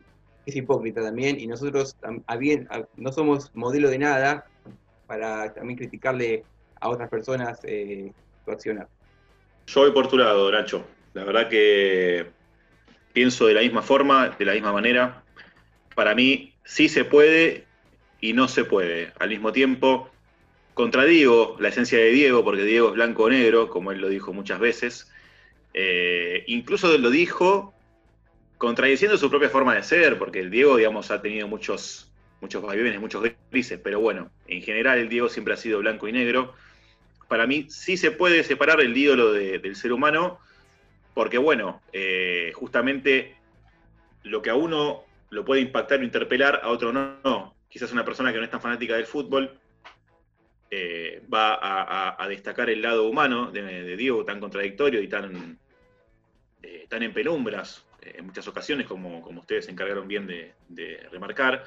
es hipócrita también. Y nosotros a a- no somos modelo de nada para también criticarle a otras personas eh, su. Yo voy por tu lado, Nacho. La verdad que pienso de la misma forma, de la misma manera. Para mí sí se puede y no se puede. Al mismo tiempo, contradigo la esencia de Diego, porque Diego es blanco o negro, como él lo dijo muchas veces. Eh, incluso lo dijo contradiciendo su propia forma de ser, porque el Diego, digamos, ha tenido muchos, muchos vaivenes, muchos grises, pero bueno, en general el Diego siempre ha sido blanco y negro. Para mí sí se puede separar el ídolo de- del ser humano, porque bueno, eh, justamente lo que a uno lo puede impactar o interpelar, a otro no. Quizás una persona que no es tan fanática del fútbol eh, va a, destacar el lado humano de, Diego tan contradictorio y tan, eh, tan en penumbras en muchas ocasiones, como, como ustedes se encargaron bien de, de remarcar.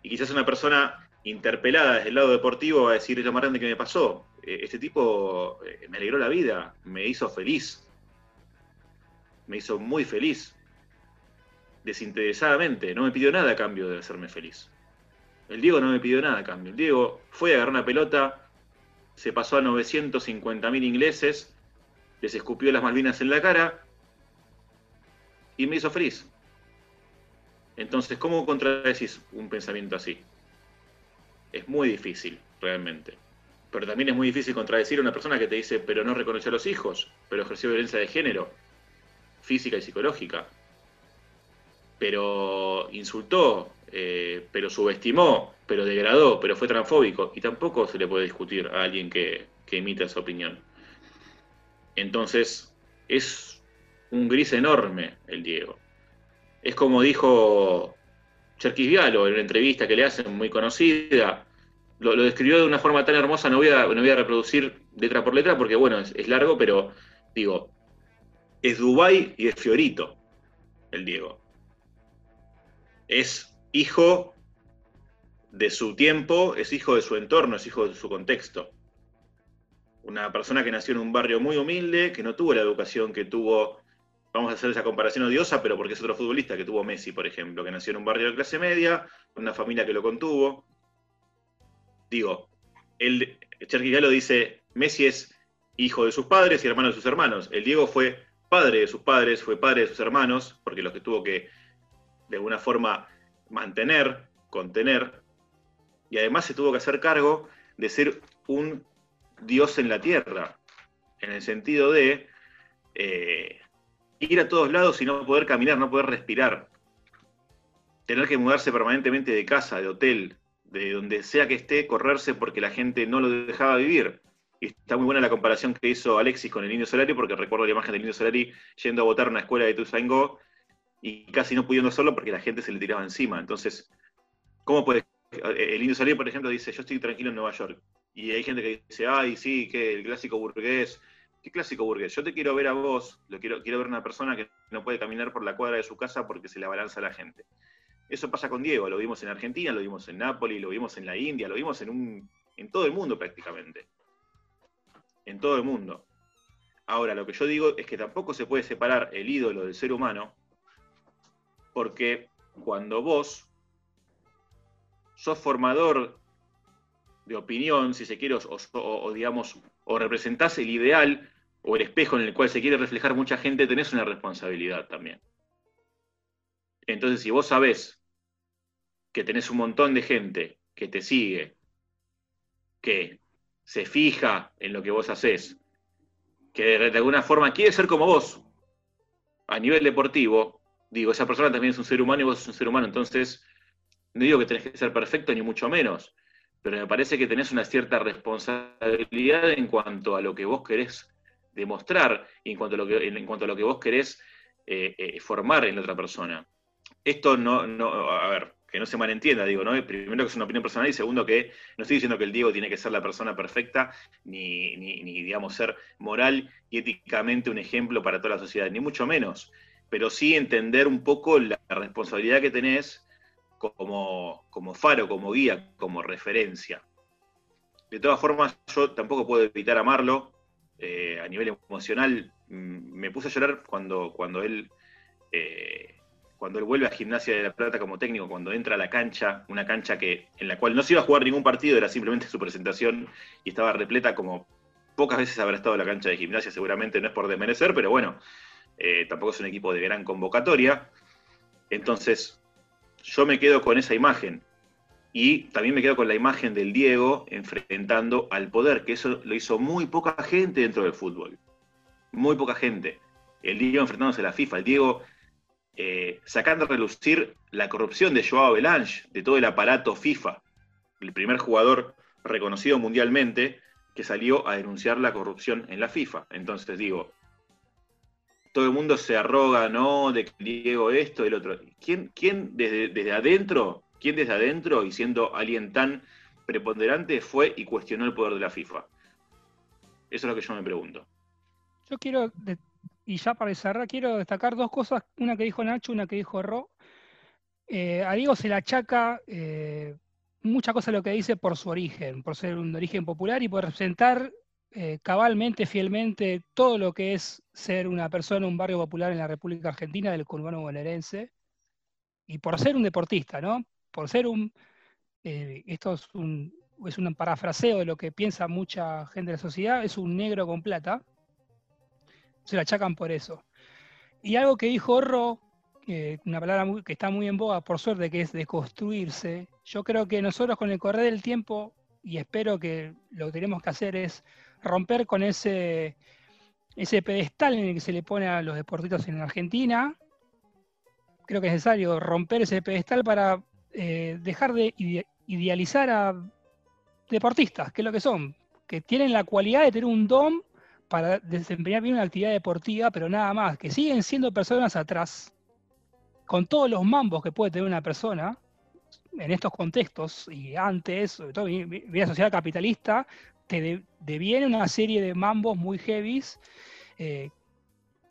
Y quizás una persona interpelada desde el lado deportivo a decir, es lo más grande que me pasó. Eh, este tipo eh, me alegró la vida, me hizo feliz, me hizo muy feliz, desinteresadamente, no me pidió nada a cambio de hacerme feliz. El Diego no me pidió nada a cambio. El Diego fue a agarrar una pelota, se pasó a 950.000 ingleses, les escupió las Malvinas en la cara y me hizo feliz. Entonces, ¿cómo contradecís un pensamiento así? Es muy difícil, realmente. Pero también es muy difícil contradecir a una persona que te dice, pero no reconoció a los hijos, pero ejerció violencia de género, física y psicológica. Pero insultó, eh, pero subestimó, pero degradó, pero fue transfóbico. Y tampoco se le puede discutir a alguien que, que imita esa opinión. Entonces, es un gris enorme el Diego. Es como dijo Cherkis Vialo en una entrevista que le hacen muy conocida. Lo, describió de una forma tan hermosa, no voy, a, no voy a reproducir letra por letra porque, bueno, es, es largo, pero digo, es Dubai y es Fiorito, el Diego. Es hijo de su tiempo, es hijo de su entorno, es hijo de su contexto. Una persona que nació en un barrio muy humilde, que no tuvo la educación que tuvo, vamos a hacer esa comparación odiosa, pero porque es otro futbolista que tuvo Messi, por ejemplo, que nació en un barrio de clase media, una familia que lo contuvo. Digo, el Cherky Galo dice, Messi es hijo de sus padres y hermano de sus hermanos. El Diego fue padre de sus padres, fue padre de sus hermanos, porque los que tuvo que de alguna forma mantener, contener, Y además se tuvo que hacer cargo de ser un dios en la tierra, en el sentido de eh, ir a todos lados y no poder caminar, no poder respirar. Tener que mudarse permanentemente de casa, de hotel, de donde sea que esté, correrse porque la gente no lo dejaba vivir. Y está muy buena la comparación que hizo Alexis con el Indio Solari, porque recuerdo la imagen del Indio Solari yendo a votar a una escuela de Tuzaingó y casi no pudiendo hacerlo porque la gente se le tiraba encima. Entonces, ¿cómo puede el Indio Solari, por ejemplo, dice, yo estoy tranquilo en Nueva York. Y hay gente que dice, ay, sí, que el clásico burgués. ¿Qué clásico burgués? Yo te quiero ver a vos, lo quiero, quiero ver una persona que no puede caminar por la cuadra de su casa porque se le abalanza la gente. Eso pasa con Diego, lo vimos en Argentina, lo vimos en Nápoles, lo vimos en la India, lo vimos en, un, en todo el mundo prácticamente. En todo el mundo. Ahora, lo que yo digo es que tampoco se puede separar el ídolo del ser humano, porque cuando vos sos formador de opinión, si se quiere, o, digamos, o representás el ideal o el espejo en el cual se quiere reflejar mucha gente, tenés una responsabilidad también. Entonces, si vos sabés que tenés un montón de gente que te sigue, que se fija en lo que vos haces, que de, alguna forma quiere ser como vos, a nivel deportivo, digo, esa persona también es un ser humano y vos sos un ser humano, entonces no digo que tenés que ser perfecto, ni mucho menos, pero me parece que tenés una cierta responsabilidad en cuanto a lo que vos querés demostrar en cuanto a lo que, en cuanto a lo que vos querés eh, eh, formar en la otra persona. Esto no, no, a ver, que no se malentienda, digo, ¿no? Primero que es una opinión personal y segundo que no estoy diciendo que el Diego tiene que ser la persona perfecta, ni, ni, ni digamos, ser moral y éticamente un ejemplo para toda la sociedad, ni mucho menos, pero sí entender un poco la responsabilidad que tenés como, como faro, como guía, como referencia. De todas formas, yo tampoco puedo evitar amarlo. Eh, a nivel emocional, mm, me puse a llorar cuando, cuando él eh, cuando él vuelve a Gimnasia de la Plata como técnico, cuando entra a la cancha, una cancha que, en la cual no se iba a jugar ningún partido, era simplemente su presentación y estaba repleta como pocas veces habrá estado la cancha de Gimnasia, seguramente no es por desmerecer, pero bueno, eh, tampoco es un equipo de gran convocatoria. Entonces, yo me quedo con esa imagen. Y también me quedo con la imagen del Diego enfrentando al poder, que eso lo hizo muy poca gente dentro del fútbol. Muy poca gente. El Diego enfrentándose a la FIFA, el Diego eh, sacando a relucir la corrupción de Joao Belange, de todo el aparato FIFA, el primer jugador reconocido mundialmente que salió a denunciar la corrupción en la FIFA. Entonces digo, todo el mundo se arroga, ¿no? De que Diego esto, el otro. ¿Quién, quién desde, desde adentro, quién desde adentro, y siendo alguien tan preponderante, fue y cuestionó el poder de la FIFA? Eso es lo que yo me pregunto. Yo quiero, y ya para cerrar, quiero destacar dos cosas, una que dijo Nacho, una que dijo Ro. Eh, a Diego se le achaca eh, mucha cosa lo que dice por su origen, por ser un origen popular y por representar eh, cabalmente, fielmente, todo lo que es ser una persona un barrio popular en la República Argentina, del conurbano bonaerense, y por ser un deportista, ¿no? Por ser un, eh, esto es un, es un parafraseo de lo que piensa mucha gente de la sociedad, es un negro con plata, se la achacan por eso. Y algo que dijo Ro, eh, una palabra que está muy en boga, por suerte, que es deconstruirse, yo creo que nosotros con el correr del tiempo, y espero que lo que tenemos que hacer es romper con ese, ese pedestal en el que se le pone a los deportistas en Argentina. Creo que es necesario romper ese pedestal para eh, dejar de ide idealizar a deportistas, que es lo que son, que tienen la cualidad de tener un don para desempeñar bien una actividad deportiva, pero nada más, que siguen siendo personas atrás, con todos los mambos que puede tener una persona en estos contextos y antes, sobre todo en la sociedad capitalista, te deviene una serie de mambos muy heavies eh,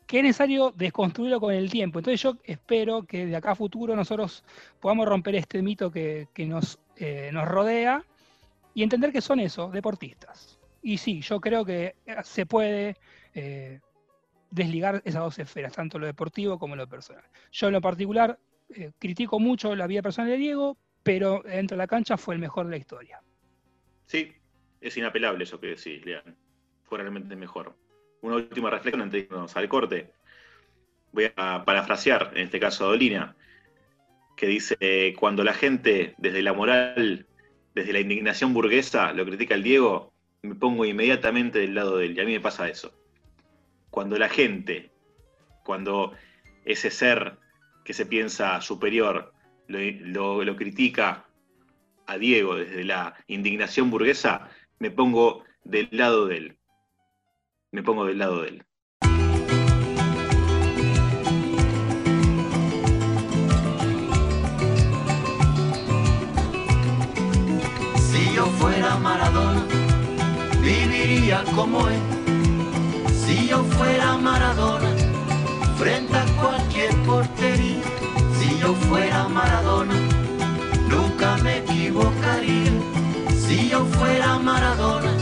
que es necesario desconstruirlo con el tiempo. Entonces yo espero que de acá a futuro nosotros podamos romper este mito que, eh, nos rodea y entender que son eso, deportistas. Y sí, yo creo que se puede eh, desligar esas dos esferas, tanto lo deportivo como lo personal. Yo en lo particular eh, critico mucho la vida personal de Diego, pero dentro de la cancha fue el mejor de la historia. Sí, es inapelable eso que decís, Lean. Fue realmente mejor. Una última reflexión antes de irnos al corte. Voy a parafrasear, en este caso a Dolina, que dice, cuando la gente desde la moral desde la indignación burguesa lo critica el Diego, me pongo inmediatamente del lado de él. Y a mí me pasa eso. Cuando la gente, cuando ese ser que se piensa superior lo, lo- lo critica a Diego desde la indignación burguesa, me pongo del lado de él. Me pongo del lado de él. Si yo fuera Maradona, viviría como él. Si yo fuera Maradona, frente a cualquier portería. Si yo fuera Maradona, nunca me equivocaría. Si yo fuera Maradona,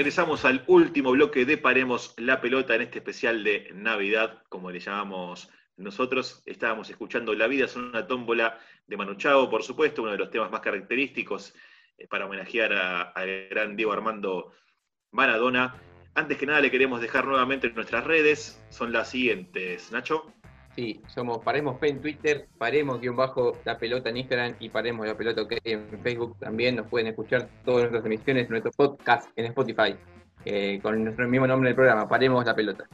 Regresamos al último bloque de Paremos la Pelota en este especial de Navidad, como le llamamos nosotros. Estábamos escuchando La vida es una tómbola de Manu Chao, por supuesto, uno de los temas más característicos eh, para homenajear al gran Diego Armando Maradona. Antes que nada le queremos dejar nuevamente nuestras redes, son las siguientes. Nacho. Sí, somos Paremos P en Twitter, Paremos guion bajo la pelota en Instagram y Paremos la pelota OK en Facebook. También nos pueden escuchar todas nuestras emisiones, nuestro podcast en Spotify, eh, con nuestro mismo nombre del programa, Paremos la pelota.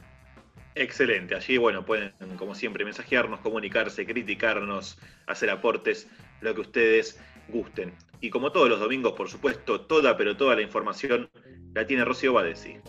Excelente, allí bueno, pueden como siempre mensajearnos, comunicarse, criticarnos, hacer aportes, lo que ustedes gusten. Y como todos los domingos, por supuesto, toda pero toda la información la tiene Rocío Badesi.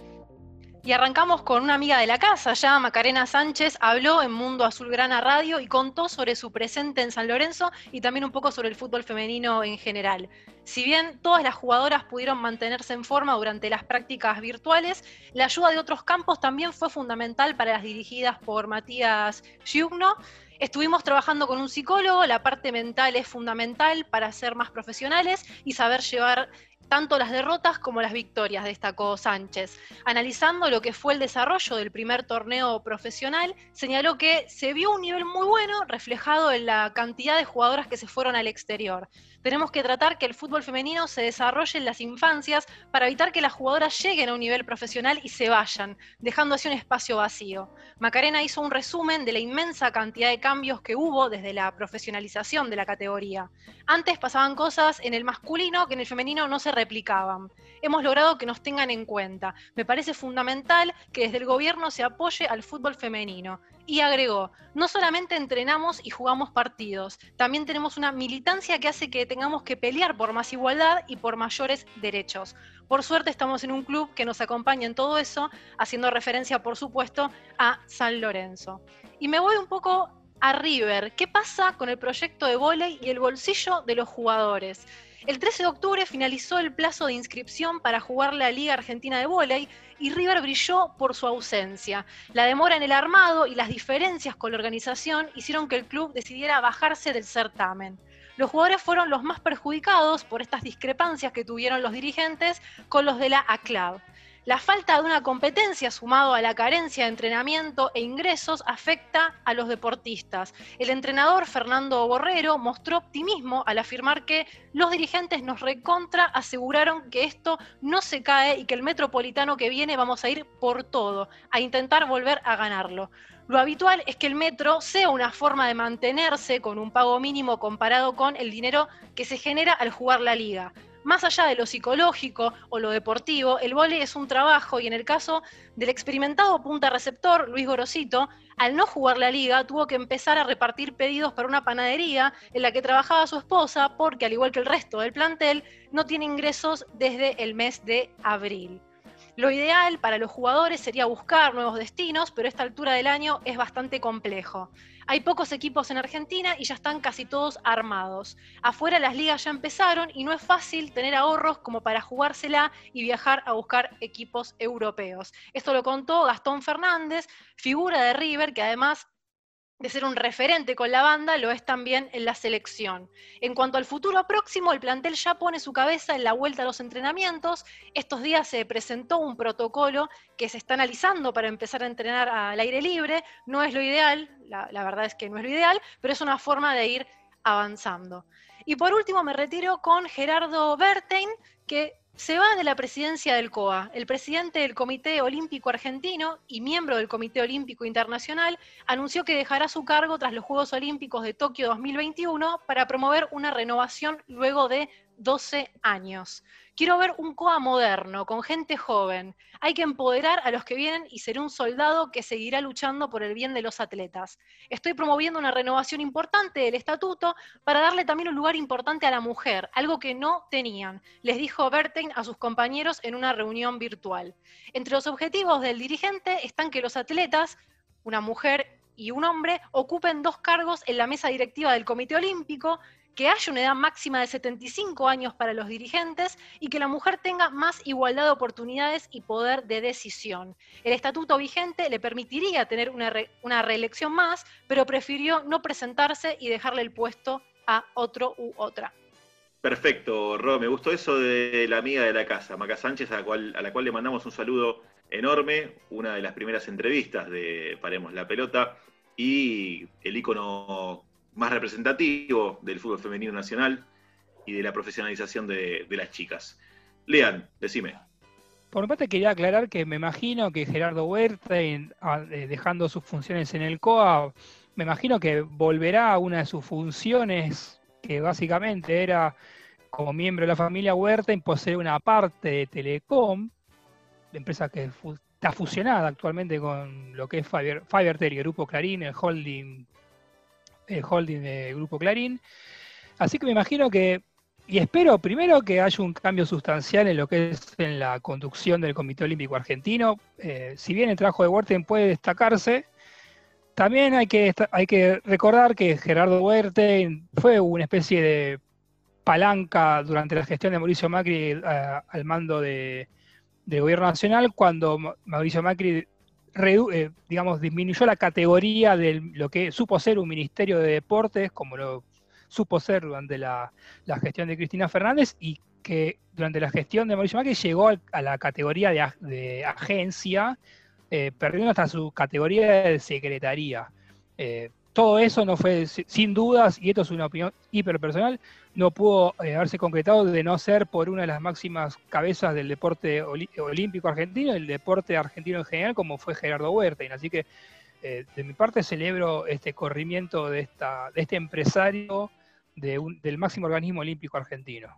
Y arrancamos con una amiga de la casa, ya Macarena Sánchez, habló en Mundo Azulgrana Radio y contó sobre su presente en San Lorenzo y también un poco sobre el fútbol femenino en general. Si bien todas las jugadoras pudieron mantenerse en forma durante las prácticas virtuales, la ayuda de otros campos también fue fundamental para las dirigidas por Matías Giugno. Estuvimos trabajando con un psicólogo, la parte mental es fundamental para ser más profesionales y saber llevar tanto las derrotas como las victorias, destacó Sánchez. Analizando lo que fue el desarrollo del primer torneo profesional, señaló que se vio un nivel muy bueno reflejado en la cantidad de jugadoras que se fueron al exterior. Tenemos que tratar que el fútbol femenino se desarrolle en las infancias para evitar que las jugadoras lleguen a un nivel profesional y se vayan, dejando así un espacio vacío. Macarena hizo un resumen de la inmensa cantidad de cambios que hubo desde la profesionalización de la categoría. Antes pasaban cosas en el masculino que en el femenino no se replicaban. Hemos logrado que nos tengan en cuenta. Me parece fundamental que desde el gobierno se apoye al fútbol femenino. Y agregó, no solamente entrenamos y jugamos partidos, también tenemos una militancia que hace que tengamos que pelear por más igualdad y por mayores derechos. Por suerte estamos en un club que nos acompaña en todo eso, haciendo referencia, por supuesto, a San Lorenzo. Y me voy un poco a River. ¿Qué pasa con el proyecto de vóley y el bolsillo de los jugadores? El 13 de octubre finalizó el plazo de inscripción para jugar la Liga Argentina de Vóley y River brilló por su ausencia. La demora en el armado y las diferencias con la organización hicieron que el club decidiera bajarse del certamen. Los jugadores fueron los más perjudicados por estas discrepancias que tuvieron los dirigentes con los de la ACLAB. La falta de una competencia sumado a la carencia de entrenamiento e ingresos afecta a los deportistas. El entrenador Fernando Borrero mostró optimismo al afirmar que los dirigentes nos recontra aseguraron que esto no se cae y que el metropolitano que viene vamos a ir por todo, a intentar volver a ganarlo. Lo habitual es que el metro sea una forma de mantenerse con un pago mínimo comparado con el dinero que se genera al jugar la liga. Más allá de lo psicológico o lo deportivo, el vóley es un trabajo y en el caso del experimentado punta receptor Luis Gorosito, al no jugar la liga tuvo que empezar a repartir pedidos para una panadería en la que trabajaba su esposa porque al igual que el resto del plantel no tiene ingresos desde el mes de abril. Lo ideal para los jugadores sería buscar nuevos destinos, pero a esta altura del año es bastante complejo. Hay pocos equipos en Argentina y ya están casi todos armados. Afuera las ligas ya empezaron y no es fácil tener ahorros como para jugársela y viajar a buscar equipos europeos. Esto lo contó Gastón Fernández, figura de River, que además de ser un referente con la banda, lo es también en la selección. En cuanto al futuro próximo, el plantel ya pone su cabeza en la vuelta a los entrenamientos. Estos días se presentó un protocolo que se está analizando para empezar a entrenar al aire libre. No es lo ideal, la, verdad es que no es lo ideal, pero es una forma de ir avanzando. Y por último me retiro con Gerardo Bertein, que se va de la presidencia del COA. El presidente del Comité Olímpico Argentino y miembro del Comité Olímpico Internacional anunció que dejará su cargo tras los Juegos Olímpicos de Tokio 2021 para promover una renovación luego de 12 años. Quiero ver un COA moderno, con gente joven. Hay que empoderar a los que vienen y ser un soldado que seguirá luchando por el bien de los atletas. Estoy promoviendo una renovación importante del estatuto para darle también un lugar importante a la mujer, algo que no tenían, les dijo Bertein a sus compañeros en una reunión virtual. Entre los objetivos del dirigente están que los atletas, una mujer y un hombre, ocupen dos cargos en la mesa directiva del Comité Olímpico, que haya una edad máxima de 75 años para los dirigentes y que la mujer tenga más igualdad de oportunidades y poder de decisión. El estatuto vigente le permitiría tener una, una reelección más, pero prefirió no presentarse y dejarle el puesto a otro u otra. Perfecto, Ro, me gustó eso de la amiga de la casa, Maca Sánchez, a la cual, a la cual le mandamos un saludo enorme, una de las primeras entrevistas de Paremos la Pelota y el ícono más representativo del fútbol femenino nacional y de la profesionalización de, las chicas. Lean, decime. Por mi parte quería aclarar que me imagino que Gerardo Huerta, eh, dejando sus funciones en el COA, me imagino que volverá a una de sus funciones, que básicamente era como miembro de la familia Huerta, poseer una parte de Telecom, empresa que está fusionada actualmente con lo que es Fiber, Fivertel y Grupo Clarín, el holding, el holding de Grupo Clarín. Así que me imagino que y espero primero que haya un cambio sustancial en lo que es en la conducción del Comité Olímpico Argentino. Eh, si bien el trabajo de Huerten puede destacarse, también hay que, hay que recordar que Gerardo Huerten fue una especie de palanca durante la gestión de Mauricio Macri eh, al mando de, del gobierno nacional, cuando Ma- Mauricio Macri eh, digamos, disminuyó la categoría de lo que supo ser un ministerio de deportes, como lo supo ser durante la, la gestión de Cristina Fernández y que durante la gestión de Mauricio Macri llegó a la categoría de, de agencia, eh, perdiendo hasta su categoría de secretaría. Eh, todo eso no fue, si- sin dudas, y esto es una opinión hiperpersonal, no pudo eh, haberse concretado de no ser por una de las máximas cabezas del deporte olímpico argentino, el deporte argentino en general, como fue Gerardo Huertain. Así que eh, de mi parte celebro este corrimiento de, esta, de este empresario del máximo organismo olímpico argentino.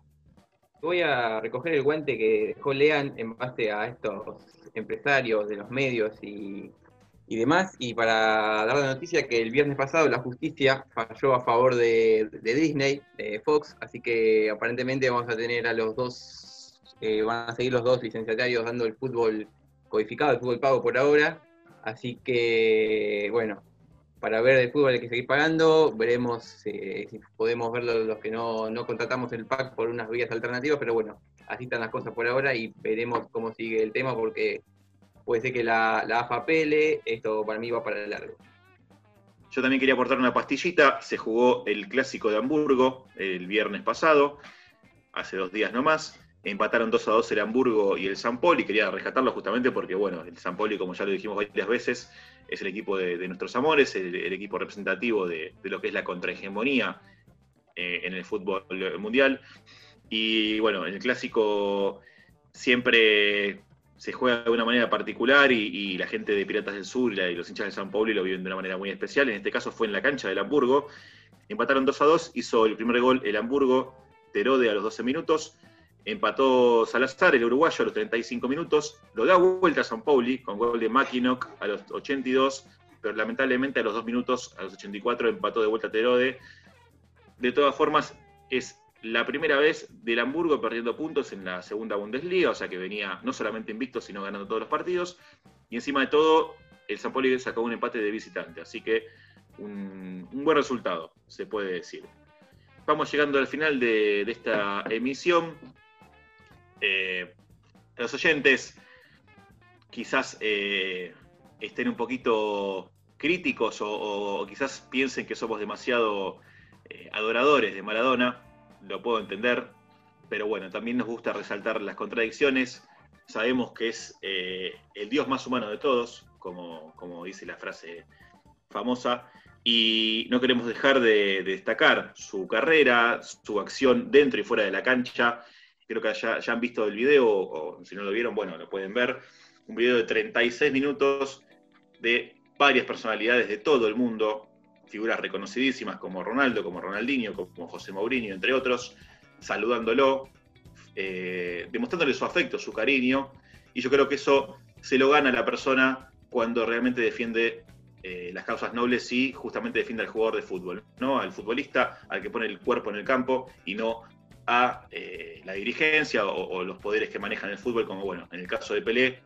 Voy a recoger el guante que dejó Lean en base a estos empresarios de los medios y, y demás, y para dar la noticia que el viernes pasado la justicia falló a favor de, de Disney, de Fox, así que aparentemente vamos a tener a los dos, eh, van a seguir los dos licenciatarios dando el fútbol codificado, el fútbol pago por ahora, así que bueno, para ver el fútbol hay que seguir pagando, veremos eh, si podemos ver los que no, no contratamos el pack por unas vías alternativas, pero bueno, así están las cosas por ahora y veremos cómo sigue el tema porque puede ser que la, AFA pele, esto para mí va para largo. Yo también quería aportar una pastillita. Se jugó el clásico de Hamburgo el viernes pasado, hace dos días nomás. Empataron 2 a 2 el Hamburgo y el San Poli. Quería rescatarlo justamente porque, bueno, el San Poli, como ya lo dijimos varias veces, es el equipo de, nuestros amores, el, el equipo representativo de, lo que es la contrahegemonía eh, en el fútbol mundial. Y bueno, en el clásico siempre se juega de una manera particular y, la gente de Piratas del Sur y, los hinchas de San Paulo lo viven de una manera muy especial. En este caso fue en la cancha del Hamburgo. Empataron 2 a 2, hizo el primer gol el Hamburgo, Terode a los 12 minutos. Empató Salazar, el uruguayo, a los 35 minutos. Lo da vuelta a San Pauli con gol de Mackinock a los 82, pero lamentablemente a los 2 minutos, a los 84, empató de vuelta Terode. De todas formas, es la primera vez del Hamburgo perdiendo puntos en la segunda Bundesliga, o sea que venía no solamente invicto, sino ganando todos los partidos. Y encima de todo, el San Poli sacó un empate de visitante, así que un, buen resultado, se puede decir. Vamos llegando al final de, esta emisión. Eh, los oyentes quizás eh, estén un poquito críticos o, o quizás piensen que somos demasiado eh, adoradores de Maradona, lo puedo entender, pero bueno, también nos gusta resaltar las contradicciones. Sabemos que es eh, el Dios más humano de todos, como, como dice la frase famosa, y no queremos dejar de, de destacar su carrera, su acción dentro y fuera de la cancha. Creo que ya, ya han visto el video, o si no lo vieron, bueno, lo pueden ver. Un video de 36 minutos de varias personalidades de todo el mundo, figuras reconocidísimas como Ronaldo, como Ronaldinho, como José Mourinho, entre otros, saludándolo, eh, demostrándole su afecto, su cariño, y yo creo que eso se lo gana la persona cuando realmente defiende eh, las causas nobles y justamente defiende al jugador de fútbol, ¿no? Al futbolista, al que pone el cuerpo en el campo y no a eh, la dirigencia o, o, los poderes que manejan el fútbol, como bueno, en el caso de Pelé,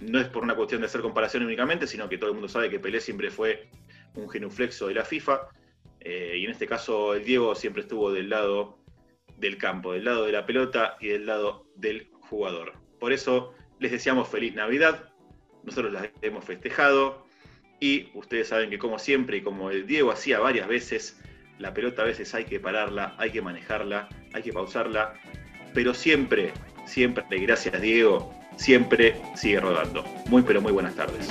no es por una cuestión de hacer comparación únicamente, sino que todo el mundo sabe que Pelé siempre fue un genuflexo de la FIFA, eh, y en este caso el Diego siempre estuvo del lado del campo, del lado de la pelota y del lado del jugador. Por eso les deseamos feliz Navidad, nosotros la hemos festejado, y ustedes saben que como siempre y como el Diego hacía varias veces, la pelota a veces hay que pararla, hay que manejarla, hay que pausarla, pero siempre, siempre, gracias Diego, siempre sigue rodando. Muy pero muy buenas tardes.